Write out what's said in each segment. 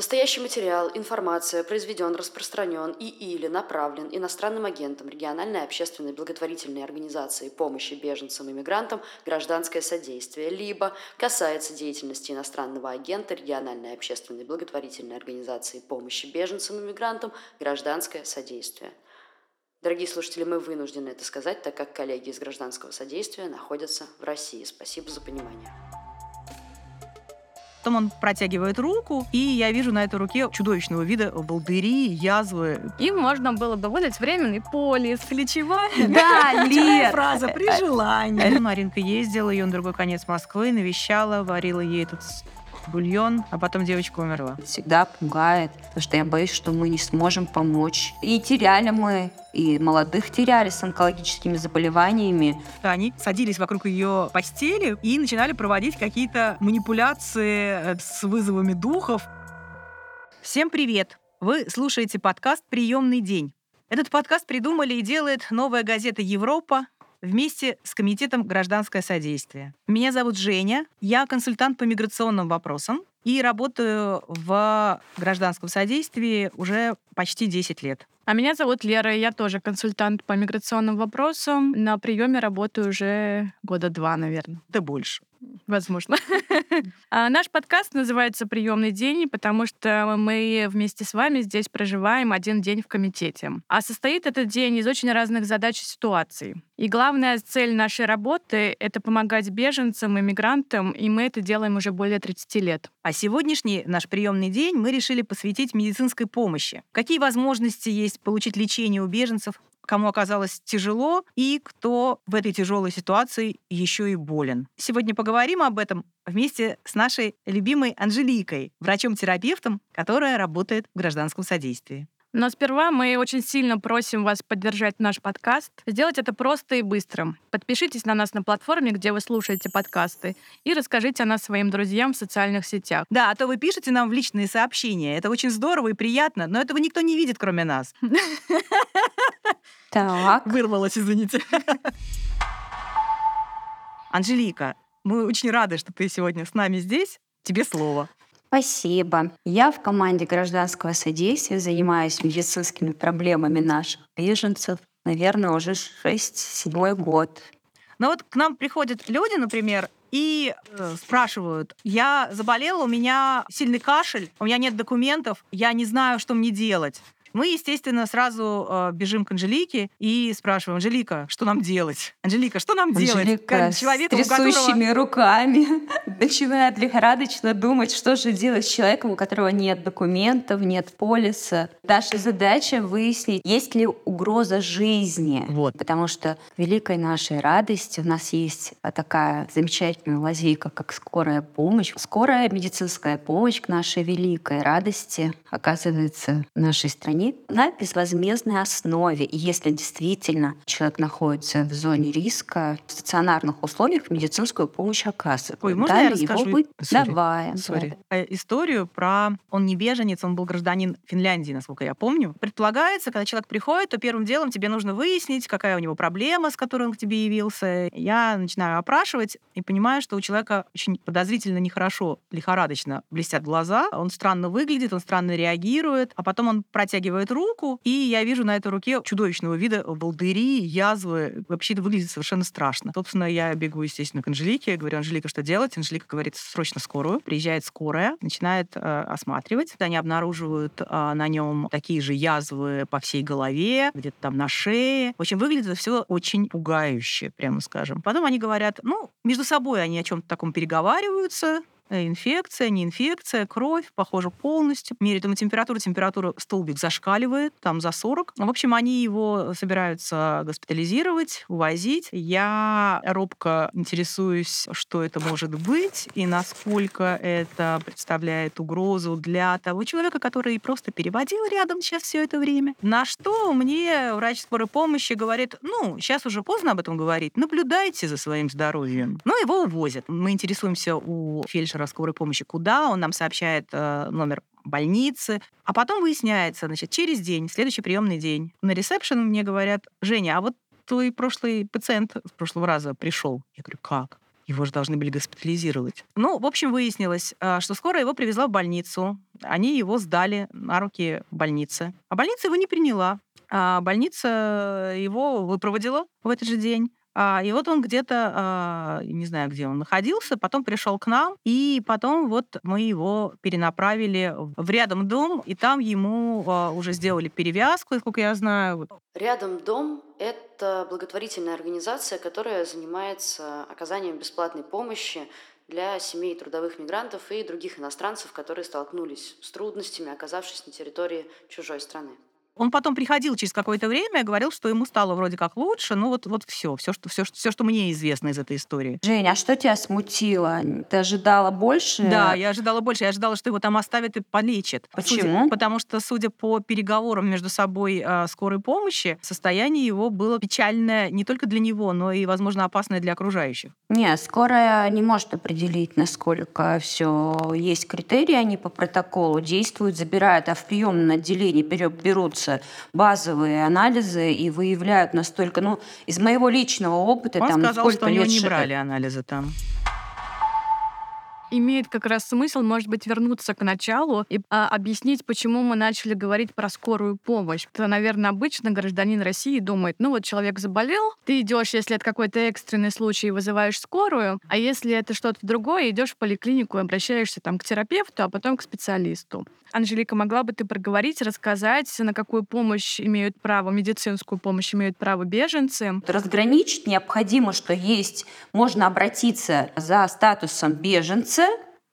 Настоящий материал, информация произведен, распространен и или направлен иностранным агентом региональной общественной благотворительной организации помощи беженцам и мигрантам «Гражданское содействие», либо касается деятельности иностранного агента региональной общественной благотворительной организации помощи беженцам и мигрантам «Гражданское содействие». Дорогие слушатели, мы вынуждены это сказать, так как коллеги из гражданского содействия находятся в России. Спасибо за понимание. Потом он протягивает руку, и я вижу на этой руке чудовищного вида волдыри, язвы. Им можно было бы выдать временный полис. Ключевая Да, Лер. фраза при желании. Маринка ездила, ее на другой конец Москвы, навещала, варила ей этот бульон, а потом девочка умерла. Всегда пугает, потому что я боюсь, что мы не сможем помочь. И теряли мы, и молодых теряли с онкологическими заболеваниями. Они садились вокруг ее постели и начинали проводить какие-то манипуляции э, с вызовами духов. Всем привет! Вы слушаете подкаст «Приемный день». Этот подкаст придумали и делает новая газета «Европа», вместе с Комитетом гражданское содействие. Меня зовут Женя, я консультант по миграционным вопросам и работаю в гражданском содействии уже почти 10 лет. А меня зовут Лера, я тоже консультант по миграционным вопросам. На приеме работаю уже года два, наверное. Да больше. Возможно. А наш подкаст называется «Приемный день», потому что мы вместе с вами здесь проживаем один день в комитете. А состоит этот день из очень разных задач и ситуаций. И главная цель нашей работы — это помогать беженцам и мигрантам, и мы это делаем уже более 30 лет. А сегодняшний наш приемный день мы решили посвятить медицинской помощи. Какие возможности есть получить лечение у беженцев, кому оказалось тяжело и кто в этой тяжелой ситуации еще и болен. Сегодня поговорим об этом вместе с нашей любимой Анжеликой, врачом-терапевтом, которая работает в гражданском содействии. Но сперва мы очень сильно просим вас поддержать наш подкаст. Сделать это просто и быстро. Подпишитесь на нас на платформе, где вы слушаете подкасты, и расскажите о нас своим друзьям в социальных сетях. Да, а то вы пишете нам в личные сообщения. Это очень здорово и приятно, но этого никто не видит, кроме нас. Так. Вырвалась, извините. Анжелика, мы очень рады, что ты сегодня с нами здесь. Тебе слово. Спасибо. Я в команде гражданского содействия занимаюсь медицинскими проблемами наших беженцев, наверное, уже 6-7 год. Но вот к нам приходят люди, например, и э, спрашивают, я заболела, у меня сильный кашель, у меня нет документов, я не знаю, что мне делать. Мы, естественно, сразу э, бежим к Анжелике и спрашиваем, Анжелика, что нам делать? Анжелика, что нам делать? Анжелика с трясущими которого... руками начинает лихорадочно думать, что же делать с человеком, у которого нет документов, нет полиса. Наша задача выяснить, есть ли угроза жизни. Вот. Потому что великой нашей радости у нас есть такая замечательная лазейка, как скорая помощь. Скорая медицинская помощь к нашей великой радости оказывается в нашей стране они на безвозмездной основе. И если действительно человек находится в зоне риска, в стационарных условиях медицинскую помощь оказывают. Ой, можно Далее я расскажу? Его. Sorry. Давай. Sorry. Историю про... Он не беженец, он был гражданин Финляндии, насколько я помню. Предполагается, когда человек приходит, то первым делом тебе нужно выяснить, какая у него проблема, с которой он к тебе явился. Я начинаю опрашивать и понимаю, что у человека очень подозрительно нехорошо, лихорадочно блестят глаза, он странно выглядит, он странно реагирует, а потом он протягивает протягивает руку, и я вижу на этой руке чудовищного вида волдыри, язвы. Вообще это выглядит совершенно страшно. Собственно, я бегу, естественно, к Анжелике, говорю, Анжелика, что делать? Анжелика говорит, срочно скорую. Приезжает скорая, начинает э, осматривать. Они обнаруживают э, на нем такие же язвы по всей голове, где-то там на шее. В общем, выглядит все очень пугающе, прямо скажем. Потом они говорят, ну, между собой они о чем-то таком переговариваются, инфекция, не инфекция, кровь, похоже, полностью. Меряют ему температуру, температура столбик зашкаливает, там за 40. В общем, они его собираются госпитализировать, увозить. Я робко интересуюсь, что это может быть и насколько это представляет угрозу для того человека, который просто переводил рядом сейчас все это время. На что мне врач скорой помощи говорит, ну, сейчас уже поздно об этом говорить, наблюдайте за своим здоровьем. Но его увозят. Мы интересуемся у фельдшера диспетчера скорой помощи, куда он нам сообщает э, номер больницы. А потом выясняется, значит, через день, следующий приемный день, на ресепшн мне говорят, Женя, а вот твой прошлый пациент с прошлого раза пришел. Я говорю, как? Его же должны были госпитализировать. Ну, в общем, выяснилось, а, что скоро его привезла в больницу. Они его сдали на руки больницы. А больница его не приняла. А больница его выпроводила в этот же день. А, и вот он где-то, а, не знаю, где он находился, потом пришел к нам, и потом вот мы его перенаправили в рядом дом, и там ему а, уже сделали перевязку, сколько я знаю. Рядом дом – это благотворительная организация, которая занимается оказанием бесплатной помощи для семей трудовых мигрантов и других иностранцев, которые столкнулись с трудностями, оказавшись на территории чужой страны. Он потом приходил через какое-то время и говорил, что ему стало вроде как лучше. Ну вот, вот все, все что, все, все, что мне известно из этой истории. Жень, а что тебя смутило? Ты ожидала больше? Да, я ожидала больше. Я ожидала, что его там оставят и полечат. Почему? Судя, потому что, судя по переговорам между собой э, скорой помощи, состояние его было печальное не только для него, но и, возможно, опасное для окружающих. Нет, скорая не может определить, насколько все есть критерии, они по протоколу действуют, забирают, а в приемном отделении берутся делаются базовые анализы и выявляют настолько, ну, из моего личного опыта, Он там, сказал, сколько что лет... не брали анализы там имеет как раз смысл, может быть, вернуться к началу и а, объяснить, почему мы начали говорить про скорую помощь. Это, наверное, обычно гражданин России думает, ну вот человек заболел, ты идешь, если это какой-то экстренный случай, вызываешь скорую, а если это что-то другое, идешь в поликлинику и обращаешься там к терапевту, а потом к специалисту. Анжелика, могла бы ты проговорить, рассказать, на какую помощь имеют право, медицинскую помощь имеют право беженцы? Разграничить необходимо, что есть, можно обратиться за статусом беженца,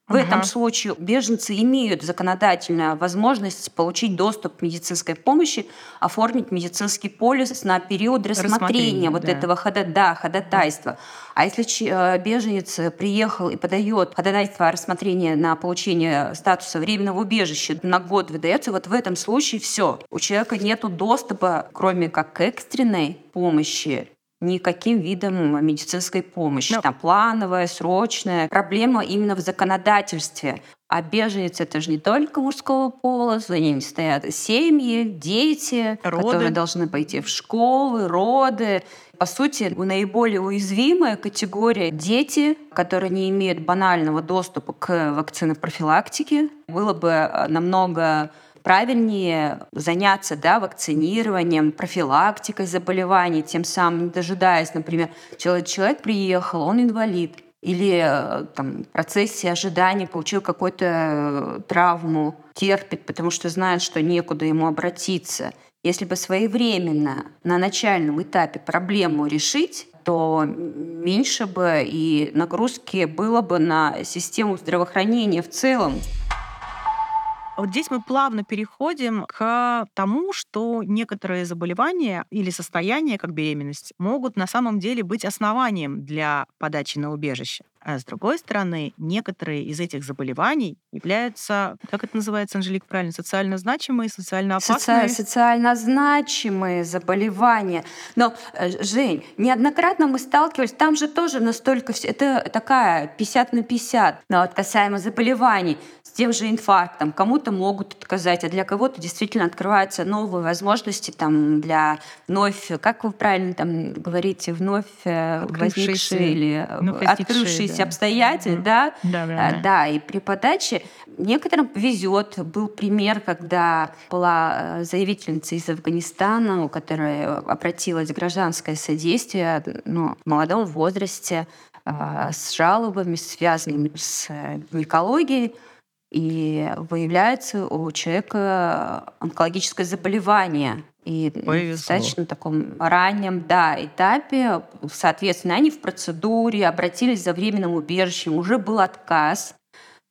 в ага. этом случае беженцы имеют законодательную возможность получить доступ к медицинской помощи, оформить медицинский полис на период рассмотрения, рассмотрения вот да. этого хода, да, ходатайства. А если э, беженец приехал и подает ходатайство о рассмотрении на получение статуса временного убежища на год выдается, вот в этом случае все. У человека нет доступа, кроме как к экстренной помощи, никаким видом медицинской помощи. Но... Там плановая, срочная. Проблема именно в законодательстве. А беженец это же не только мужского пола, за ними стоят семьи, дети, роды. которые должны пойти в школы, роды. По сути, наиболее уязвимая категория дети, которые не имеют банального доступа к вакцинопрофилактике. Было бы э, намного правильнее заняться да, вакцинированием, профилактикой заболеваний, тем самым не дожидаясь, например, человек, человек приехал, он инвалид, или э, там, в процессе ожидания получил какую-то э, травму, терпит, потому что знает, что некуда ему обратиться. Если бы своевременно на начальном этапе проблему решить, то меньше бы и нагрузки было бы на систему здравоохранения в целом. Вот здесь мы плавно переходим к тому, что некоторые заболевания или состояния, как беременность, могут на самом деле быть основанием для подачи на убежище. А с другой стороны, некоторые из этих заболеваний являются, как это называется, Анжелика, правильно, социально значимые, социально опасные? Соци... Социально значимые заболевания. Но, э, Жень, неоднократно мы сталкивались, там же тоже настолько все, это такая 50 на 50, но вот касаемо заболеваний тем же инфарктом. Кому-то могут отказать, а для кого-то действительно открываются новые возможности там, для вновь, как вы правильно там говорите, вновь э, возникшие или ну, открывшиеся да. обстоятельства. Да? Да, да, да. да, и при подаче некоторым повезет. Был пример, когда была э, заявительница из Афганистана, у которой обратилась гражданское содействие ну, в молодом возрасте с жалобами, связанными с экологией и выявляется у человека онкологическое заболевание. И Повезло. достаточно таком раннем да, этапе, соответственно, они в процедуре обратились за временным убежищем, уже был отказ.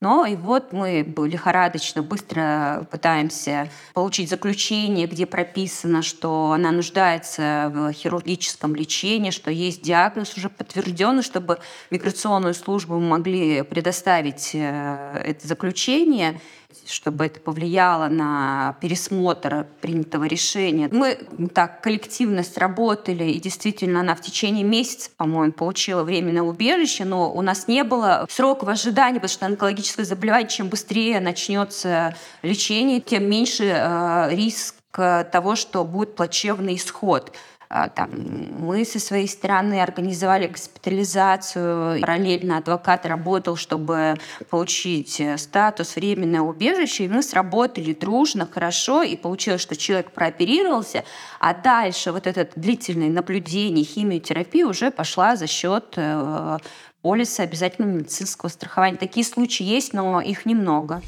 Но и вот мы лихорадочно быстро пытаемся получить заключение, где прописано, что она нуждается в хирургическом лечении, что есть диагноз уже подтвержденный, чтобы миграционную службу могли предоставить э, это заключение чтобы это повлияло на пересмотр принятого решения. Мы так коллективно сработали, и действительно она в течение месяца, по-моему, получила временное убежище, но у нас не было срока в ожидании, потому что онкологическое заболевание, чем быстрее начнется лечение, тем меньше э, риск того, что будет плачевный исход. А, там, мы со своей стороны организовали госпитализацию. Параллельно адвокат работал, чтобы получить э, статус временное убежище. И мы сработали дружно, хорошо. И получилось, что человек прооперировался. А дальше вот это длительное наблюдение, химиотерапия уже пошла за счет э, полиса обязательного медицинского страхования. Такие случаи есть, но их немного.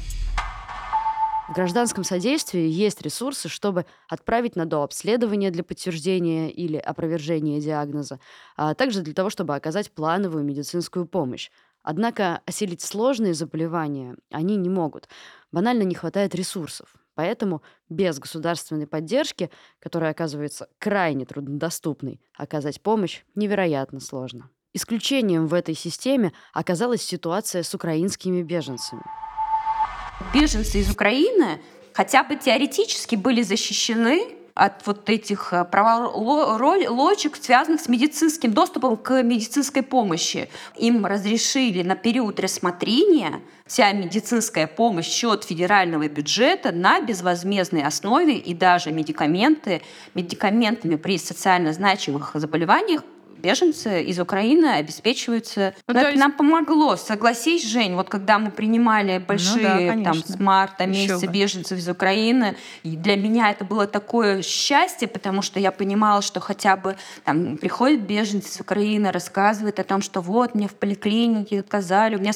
В гражданском содействии есть ресурсы, чтобы отправить на дообследование для подтверждения или опровержения диагноза, а также для того, чтобы оказать плановую медицинскую помощь. Однако осилить сложные заболевания они не могут. Банально не хватает ресурсов. Поэтому без государственной поддержки, которая оказывается крайне труднодоступной, оказать помощь невероятно сложно. Исключением в этой системе оказалась ситуация с украинскими беженцами – беженцы из Украины хотя бы теоретически были защищены от вот этих э, проволочек, связанных с медицинским доступом к медицинской помощи. Им разрешили на период рассмотрения вся медицинская помощь счет федерального бюджета на безвозмездной основе и даже медикаменты, медикаментами при социально значимых заболеваниях беженцы из Украины обеспечиваются. Ну, это есть... нам помогло. Согласись, Жень, вот когда мы принимали большие ну, да, там с марта месяца беженцев из Украины, и для меня это было такое счастье, потому что я понимала, что хотя бы там приходят беженцы из Украины, рассказывают о том, что вот мне в поликлинике отказали, у меня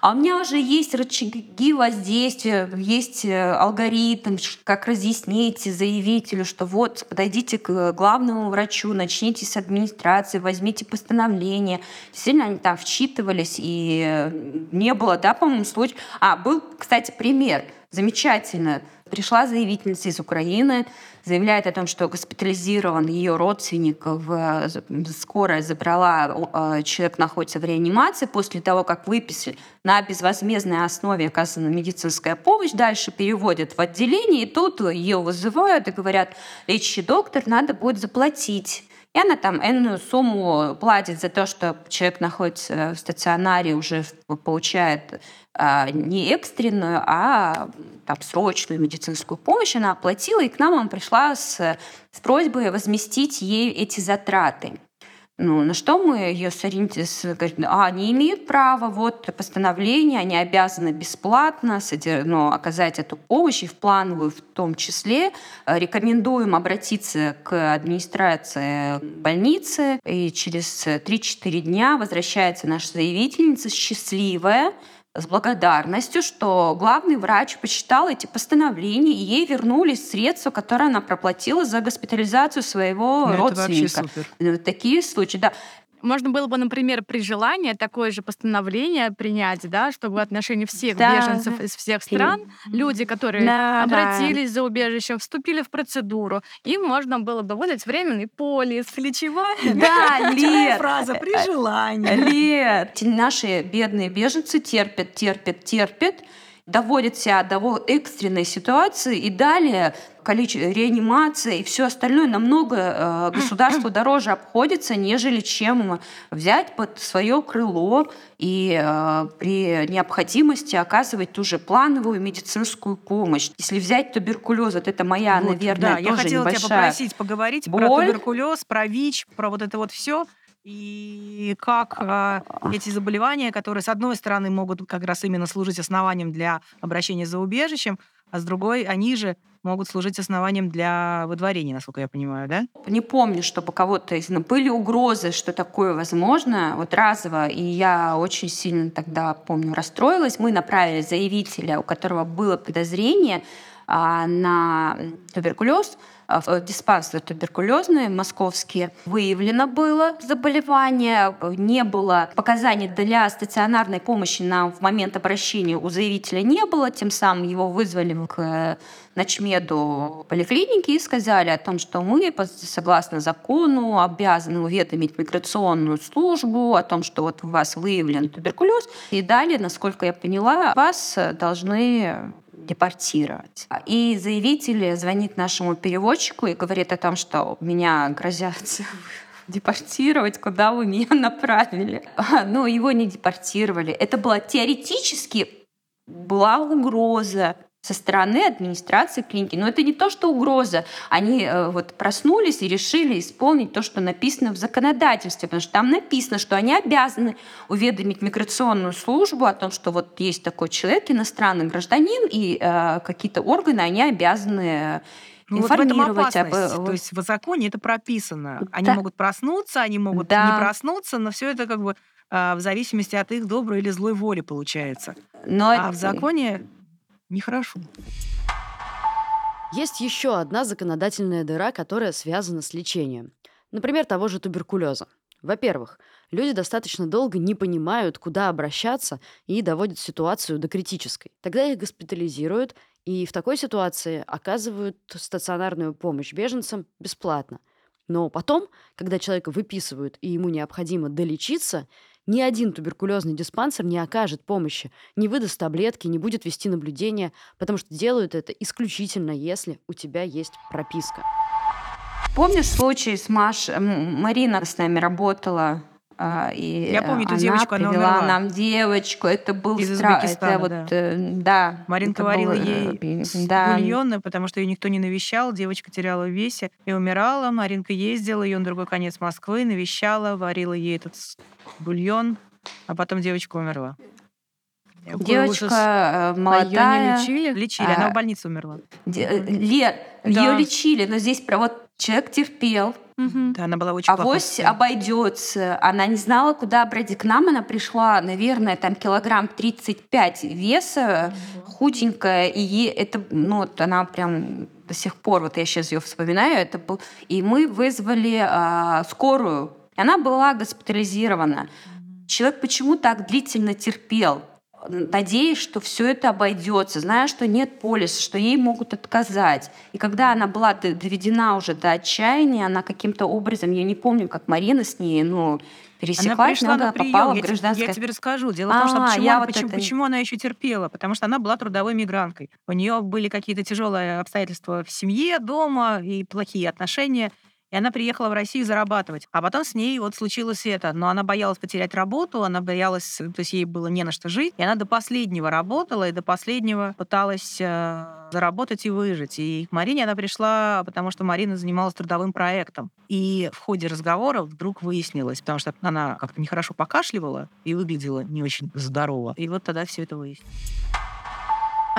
а у меня уже есть рычаги воздействия, есть э, алгоритм, как разъяснить заявителю, что вот подойдите к главному врачу, начните с администрации, возьмите постановление. Действительно, они там вчитывались, и э, не было, да, по-моему, случай. А, был, кстати, пример. Замечательно. Пришла заявительница из Украины, заявляет о том, что госпитализирован ее родственник, в, скорая забрала, э, человек находится в реанимации после того, как выписали на безвозмездной основе оказана медицинская помощь, дальше переводят в отделение, и тут ее вызывают и говорят, лечащий доктор, надо будет заплатить и она там энную сумму платит за то, что человек находится в стационаре, уже получает а, не экстренную, а там, срочную медицинскую помощь. Она оплатила, и к нам она пришла с, с просьбой возместить ей эти затраты. Ну, на что мы ее? Говорит, а, они имеют право, вот постановление, они обязаны бесплатно ну, оказать эту помощь, и в плановую в том числе. Э, рекомендуем обратиться к администрации больницы, и через 3-4 дня возвращается наша заявительница счастливая, с благодарностью, что главный врач посчитал эти постановления, и ей вернулись средства, которые она проплатила за госпитализацию своего ну, родственника. Такие случаи, да. Можно было бы, например, при желании такое же постановление принять, да, чтобы в отношении всех да. беженцев из всех стран, люди, которые да, обратились да. за убежищем, вступили в процедуру, им можно было бы выдать временный полис, лечевая. Да, Лет. фраза при э, желании. Лет. Наши бедные беженцы терпят, терпят, терпят, доводит себя до экстренной ситуации, и далее количество реанимации и все остальное намного э, государству дороже обходится, нежели чем взять под свое крыло и э, при необходимости оказывать ту же плановую медицинскую помощь. Если взять туберкулез, вот это моя, вот, наверное, да, тоже я хотела тебя попросить поговорить боль. про туберкулез, про ВИЧ, про вот это вот все и как э, эти заболевания, которые, с одной стороны, могут как раз именно служить основанием для обращения за убежищем, а с другой, они же могут служить основанием для выдворения, насколько я понимаю, да? Не помню, чтобы кого-то из... Ну, были угрозы, что такое возможно, вот разово, и я очень сильно тогда, помню, расстроилась. Мы направили заявителя, у которого было подозрение а, на туберкулез, в диспансеры туберкулезные московские выявлено было заболевание, не было показаний для стационарной помощи нам в момент обращения у заявителя не было, тем самым его вызвали к начмеду поликлиники и сказали о том, что мы, согласно закону, обязаны уведомить миграционную службу о том, что вот у вас выявлен туберкулез. И далее, насколько я поняла, вас должны депортировать. И заявитель звонит нашему переводчику и говорит о том, что меня грозят депортировать, куда вы меня направили. Но его не депортировали. Это была теоретически была угроза со стороны администрации клиники. Но это не то, что угроза. Они э, вот проснулись и решили исполнить то, что написано в законодательстве, потому что там написано, что они обязаны уведомить миграционную службу о том, что вот есть такой человек, иностранный гражданин, и э, какие-то органы, они обязаны ну, информировать вот об... Э, то есть в законе это прописано. Они да. могут проснуться, они могут да. не проснуться, но все это как бы э, в зависимости от их доброй или злой воли получается. Но... А в законе Нехорошо. Есть еще одна законодательная дыра, которая связана с лечением. Например, того же туберкулеза. Во-первых, люди достаточно долго не понимают, куда обращаться и доводят ситуацию до критической. Тогда их госпитализируют, и в такой ситуации оказывают стационарную помощь беженцам бесплатно. Но потом, когда человека выписывают и ему необходимо долечиться, ни один туберкулезный диспансер не окажет помощи, не выдаст таблетки, не будет вести наблюдения, потому что делают это исключительно, если у тебя есть прописка. Помнишь случай с Маш? Марина с нами работала и Я помню эту девочку, она умерла. нам девочку. Это был Из страх. Это вот, да. Э, да. Маринка варила был, ей э, да. бульоны, потому что ее никто не навещал. Девочка теряла в весе и умирала. Маринка ездила, ее на другой конец Москвы, навещала, варила ей этот бульон, а потом девочка умерла. Девочка молодая. Ее не лечили? Лечили, а, она в больнице умерла. Лер, да. ее лечили, но здесь про вот человек терпел, Угу. Да, она была очень Авось обойдется. Она не знала, куда обратить. К нам она пришла, наверное, там килограмм 35 веса, угу. худенькая, и ей это, ну, вот она прям до сих пор, вот я сейчас ее вспоминаю, это был... И мы вызвали а, скорую. И она была госпитализирована. Человек почему так длительно терпел? Надеясь, что все это обойдется, зная, что нет полиса, что ей могут отказать. И когда она была доведена уже до отчаяния, она каким-то образом, я не помню, как Марина с ней, ну, пересеклась, она пришла на прием. попала я в гражданское... Я тебе расскажу. Дело а, в том, что а, почему, она, вот почему, это... почему она еще терпела? Потому что она была трудовой мигранткой. У нее были какие-то тяжелые обстоятельства в семье, дома и плохие отношения. И она приехала в Россию зарабатывать. А потом с ней вот случилось это. Но она боялась потерять работу, она боялась, то есть ей было не на что жить. И она до последнего работала, и до последнего пыталась э, заработать и выжить. И к Марине она пришла, потому что Марина занималась трудовым проектом. И в ходе разговора вдруг выяснилось, потому что она как-то нехорошо покашливала и выглядела не очень здорово. И вот тогда все это выяснилось.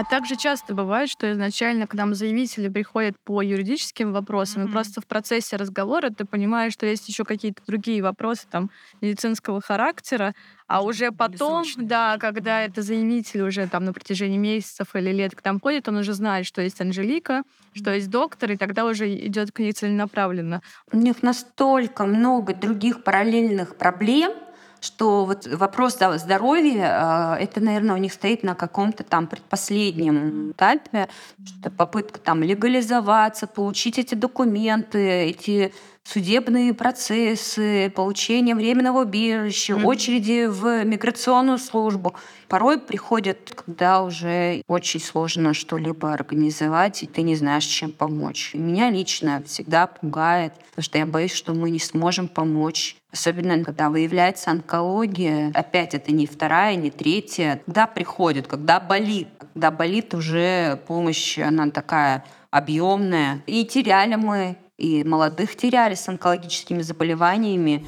А также часто бывает, что изначально к нам заявители приходят по юридическим вопросам, mm-hmm. и просто в процессе разговора ты понимаешь, что есть еще какие-то другие вопросы там медицинского характера, а уже потом, да, когда это заявитель уже там на протяжении месяцев или лет к нам ходит, он уже знает, что есть Анжелика, что есть доктор, и тогда уже идет к ней целенаправленно. У них настолько много других параллельных проблем, что вот вопрос здоровья, э, это, наверное, у них стоит на каком-то там предпоследнем этапе, что попытка там легализоваться, получить эти документы, эти судебные процессы, получение временного убежища, mm-hmm. очереди в миграционную службу. Порой приходят, когда уже очень сложно что-либо организовать, и ты не знаешь, чем помочь. Меня лично всегда пугает, потому что я боюсь, что мы не сможем помочь. Особенно, когда выявляется онкология. Опять это не вторая, не третья. Когда приходит, когда болит. Когда болит уже помощь, она такая объемная. И теряли мы и молодых теряли с онкологическими заболеваниями.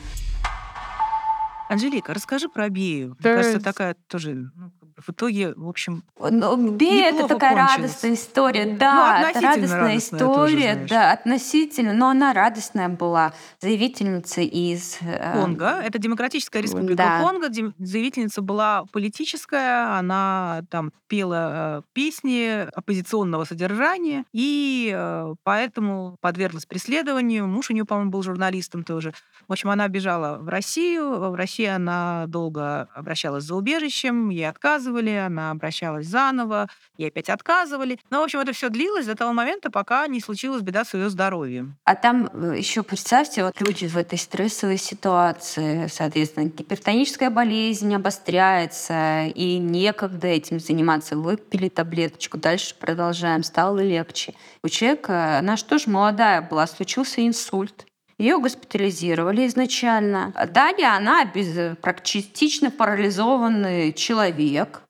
Анжелика, расскажи про Бею. Мне кажется, такая тоже ну, в итоге, в общем, ну, Бей это такая кончилось. радостная история. Ну, да, ну, это радостная история, тоже, да, относительно, но она радостная была. Заявительница из... Э, Конго. Это Демократическая Республика да. Конго. Заявительница была политическая, она там пела э, песни оппозиционного содержания, и э, поэтому подверглась преследованию. Муж у нее, по-моему, был журналистом тоже. В общем, она бежала в Россию. В России она долго обращалась за убежищем, ей отказывали отказывали, она обращалась заново, ей опять отказывали. Но, в общем, это все длилось до того момента, пока не случилась беда с ее здоровьем. А там э, еще представьте, вот люди в этой стрессовой ситуации, соответственно, гипертоническая болезнь обостряется, и некогда этим заниматься. Выпили таблеточку, дальше продолжаем, стало легче. У человека, она же тоже молодая была, случился инсульт. Ее госпитализировали изначально. Далее она без, частично парализованный человек.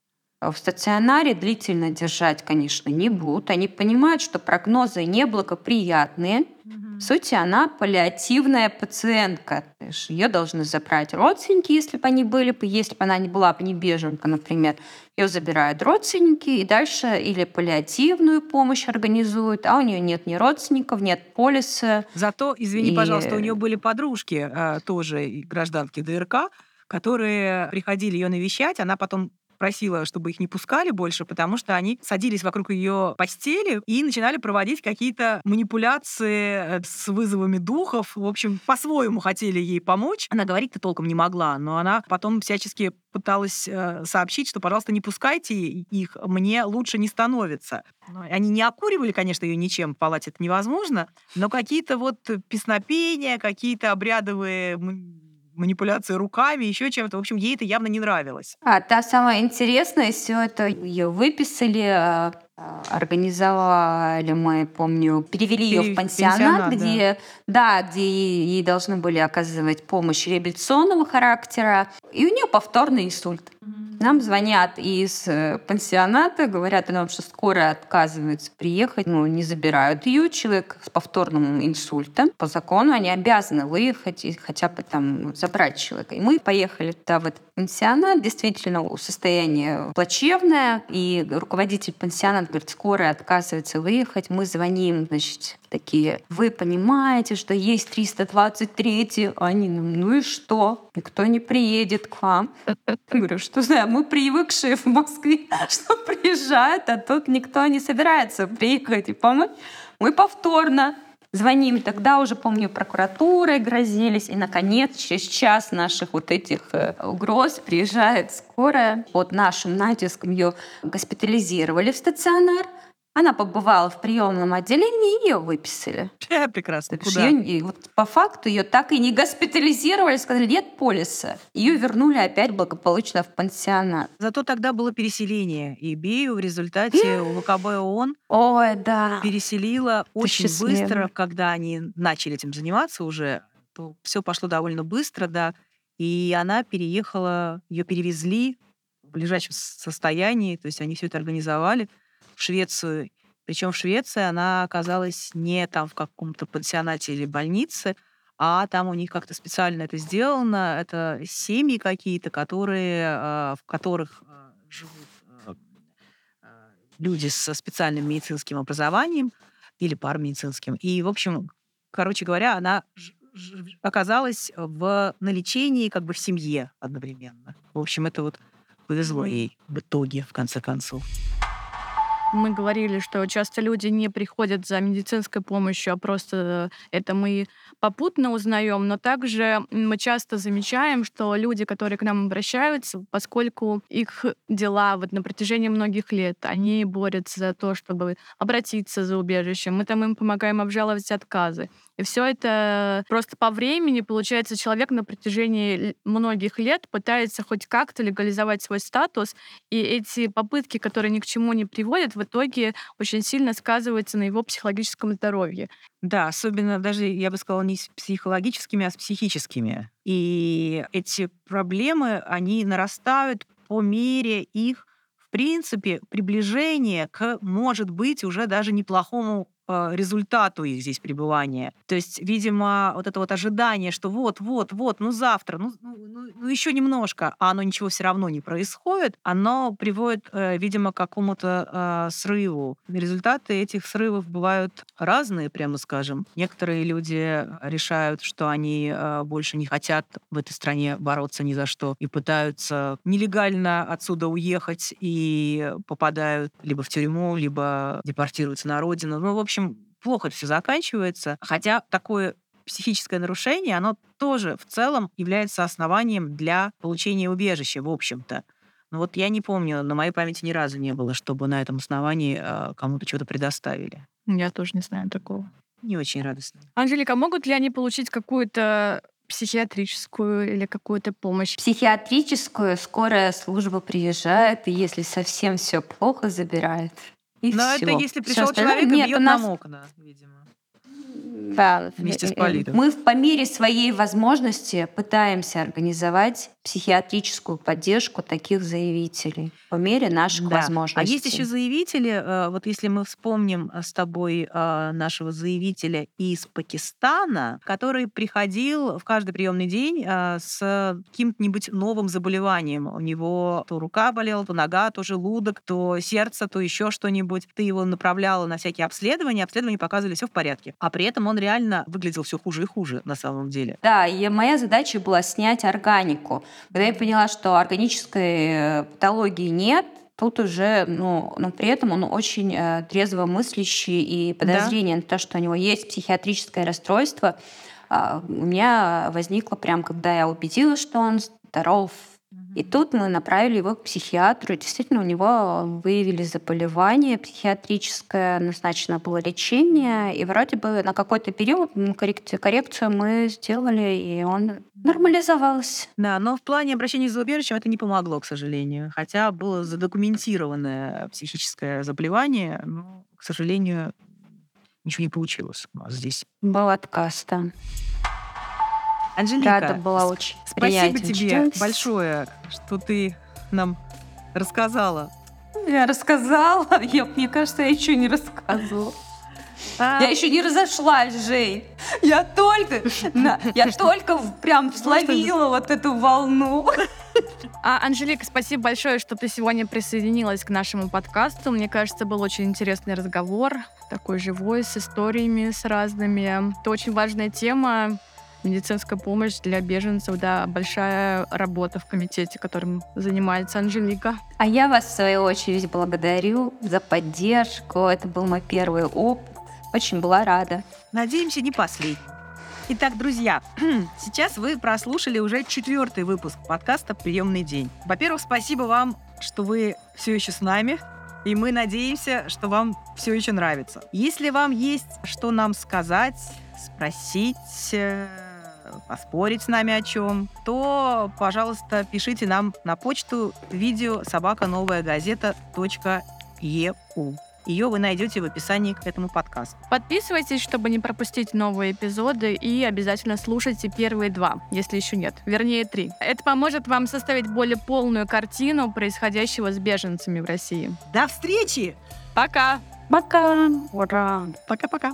в стационаре длительно держать, конечно, не будут. Они понимают, что прогнозы неблагоприятные. Сути, она паллиативная пациентка. Ее должны забрать родственники, если бы они были, если бы она не была бы не беженка, например. Ее забирают родственники, и дальше или паллиативную помощь организуют, а у нее нет ни родственников, нет полиса. Зато, извини, и... пожалуйста, у нее были подружки, э, тоже гражданки ДРК, которые приходили ее навещать, она потом просила, чтобы их не пускали больше, потому что они садились вокруг ее постели и начинали проводить какие-то манипуляции э, с вызовами духов. В общем, по-своему хотели ей помочь. Она говорить-то толком не могла, но она потом всячески пыталась э, сообщить, что, пожалуйста, не пускайте их, мне лучше не становится. Они не окуривали, конечно, ее ничем, в палате это невозможно, но какие-то вот песнопения, какие-то обрядовые манипуляции руками, еще чем-то. В общем, ей это явно не нравилось. А та самая интересная, все это ее выписали, а, организовали мы, помню, перевели ее в пансионат, пансионат где, да. да, где ей должны были оказывать помощь реабилитационного характера, и у нее повторный инсульт. Нам звонят из э, пансионата, говорят нам, что скоро отказывается приехать, ну, не забирают ее. Человек с повторным инсультом. По закону они обязаны выехать и хотя бы там забрать человека. И мы поехали туда, в этот пансионат. Действительно, состояние плачевное. И руководитель пансионата говорит, скоро отказывается выехать. Мы звоним, значит, такие, вы понимаете, что есть 323, а они нам, ну и что? Никто не приедет к вам. Говорю, что знаю, мы привыкшие в Москве, что приезжают, а тут никто не собирается приехать и помочь. Мы повторно звоним. Тогда уже, помню, прокуратурой грозились. И, наконец, через час наших вот этих э, угроз приезжает скорая. Под нашим натиском ее госпитализировали в стационар. Она побывала в приемном отделении, ее выписали. Прекрасно. Куда? Ее, вот по факту ее так и не госпитализировали, сказали, нет полиса. Ее вернули опять благополучно в пансионат. Зато тогда было переселение. И Бию в результате ВКБ ООН Ой, да. переселила очень быстро, когда они начали этим заниматься уже. То все пошло довольно быстро, да. И она переехала, ее перевезли в ближайшем состоянии, то есть они все это организовали в Швецию. Причем в Швеции она оказалась не там в каком-то пансионате или больнице, а там у них как-то специально это сделано. Это семьи какие-то, которые, а, в которых а, живут а, люди со специальным медицинским образованием или парамедицинским. И, в общем, короче говоря, она оказалась в, на лечении как бы в семье одновременно. В общем, это вот повезло ей в итоге, в конце концов мы говорили, что часто люди не приходят за медицинской помощью, а просто это мы попутно узнаем, но также мы часто замечаем, что люди, которые к нам обращаются, поскольку их дела вот на протяжении многих лет, они борются за то, чтобы обратиться за убежищем, мы там им помогаем обжаловать отказы. И все это просто по времени, получается, человек на протяжении многих лет пытается хоть как-то легализовать свой статус, и эти попытки, которые ни к чему не приводят, в итоге очень сильно сказываются на его психологическом здоровье. Да, особенно даже, я бы сказала, не с психологическими, а с психическими. И эти проблемы, они нарастают по мере их в принципе, приближения к, может быть, уже даже неплохому результату их здесь пребывания. То есть, видимо, вот это вот ожидание, что вот, вот, вот, ну завтра, ну, ну, ну, ну еще немножко, а оно ничего все равно не происходит, оно приводит, э, видимо, к какому-то э, срыву. Результаты этих срывов бывают разные, прямо скажем. Некоторые люди решают, что они э, больше не хотят в этой стране бороться ни за что и пытаются нелегально отсюда уехать и попадают либо в тюрьму, либо депортируются на родину. Ну, в общем, общем, плохо все заканчивается. Хотя такое психическое нарушение, оно тоже в целом является основанием для получения убежища, в общем-то. Но вот я не помню, на моей памяти ни разу не было, чтобы на этом основании э, кому-то что-то предоставили. Я тоже не знаю такого. Не очень радостно. Анжелика, могут ли они получить какую-то психиатрическую или какую-то помощь? Психиатрическую скорая служба приезжает, и если совсем все плохо, забирает. И Но все. это если пришел человек и бьет нас... нам окна, видимо. Да, Вместе с Политом. Мы по мере своей возможности пытаемся организовать психиатрическую поддержку таких заявителей по мере наших Да. возможностей. А есть еще заявители, э, вот если мы вспомним э, с тобой э, нашего заявителя из Пакистана, который приходил в каждый приемный день с каким-нибудь новым заболеванием. У него то рука болела, то нога, то желудок, то сердце, то еще что-нибудь. Ты его направляла на всякие обследования, обследования показывали все в порядке. А при этом он реально выглядел все хуже и хуже на самом деле. Да, и моя задача была снять органику. Когда я поняла, что органической э, патологии нет, тут уже, ну, но при этом он очень э, трезво мыслящий, и подозрение на то, что у него есть психиатрическое расстройство, а, у меня возникло прям, когда я убедилась, что он здоров. И тут мы направили его к психиатру. И действительно, у него выявили заболевание психиатрическое, назначено было лечение. И вроде бы на какой-то период коррекцию, мы сделали, и он нормализовался. Да, но в плане обращения за убежищем это не помогло, к сожалению. Хотя было задокументированное психическое заболевание, но, к сожалению, ничего не получилось у нас здесь. Был отказ, да. Анжелика, Рада была очень спасибо тебе большое, что ты нам рассказала. Я рассказала. Я, мне кажется, я еще не рассказывала. А, Я еще не разошлась, Жень. Я только, на- я только прям словила вот эту волну. А, Анжелика, спасибо большое, что ты сегодня присоединилась к нашему подкасту. Мне кажется, был очень интересный разговор, такой живой, с историями, с разными. Это очень важная тема. Медицинская помощь для беженцев, да, большая работа в комитете, которым занимается Анжелика. А я вас, в свою очередь, благодарю за поддержку. Это был мой первый опыт. Очень была рада. Надеемся, не последний. Итак, друзья, сейчас вы прослушали уже четвертый выпуск подкаста «Приемный день». Во-первых, спасибо вам, что вы все еще с нами, и мы надеемся, что вам все еще нравится. Если вам есть что нам сказать, спросить, э, поспорить с нами о чем, то, пожалуйста, пишите нам на почту видео собака новая газета .eu. Ее вы найдете в описании к этому подкасту. Подписывайтесь, чтобы не пропустить новые эпизоды, и обязательно слушайте первые два, если еще нет. Вернее, три. Это поможет вам составить более полную картину происходящего с беженцами в России. До встречи! Пока! Пока. Ура. Пока-пока.